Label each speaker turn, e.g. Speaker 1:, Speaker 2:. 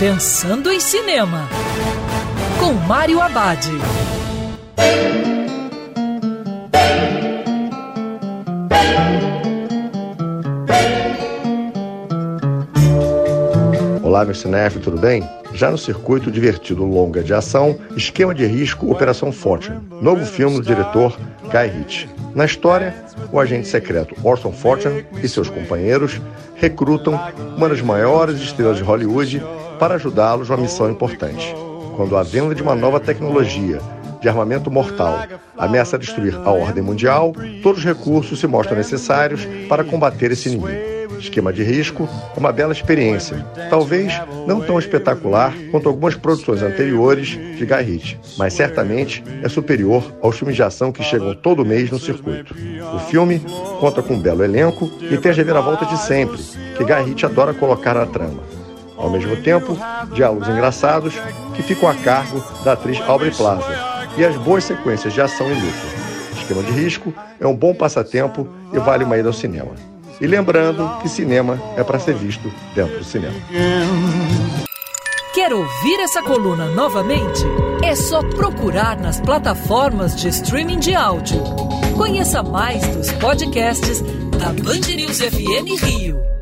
Speaker 1: Pensando em Cinema, com Mário Abad.
Speaker 2: Olá, meu cinef, tudo bem? Já no circuito divertido longa de ação, Esquema de Risco Operação Fortune, novo filme do diretor Guy Ritchie. Na história, o agente secreto Orson Fortune e seus companheiros recrutam uma das maiores estrelas de Hollywood para ajudá-los numa missão importante. Quando a venda de uma nova tecnologia de armamento mortal ameaça destruir a ordem mundial, todos os recursos se mostram necessários para combater esse inimigo. Esquema de Risco é uma bela experiência, talvez não tão espetacular quanto algumas produções anteriores de Guy Ritchie, mas certamente é superior aos filmes de ação que chegam todo mês no circuito. O filme conta com um belo elenco e tem as reviravoltas de sempre, que Guy Ritchie adora colocar na trama. Ao mesmo tempo, diálogos engraçados que ficam a cargo da atriz Aubrey Plaza e as boas sequências de ação e luta. Esquema de Risco é um bom passatempo e vale uma ida ao cinema. E lembrando que cinema é para ser visto dentro do cinema.
Speaker 1: Quer ouvir essa coluna novamente? É só procurar nas plataformas de streaming de áudio. Conheça mais dos podcasts da Band News FM Rio.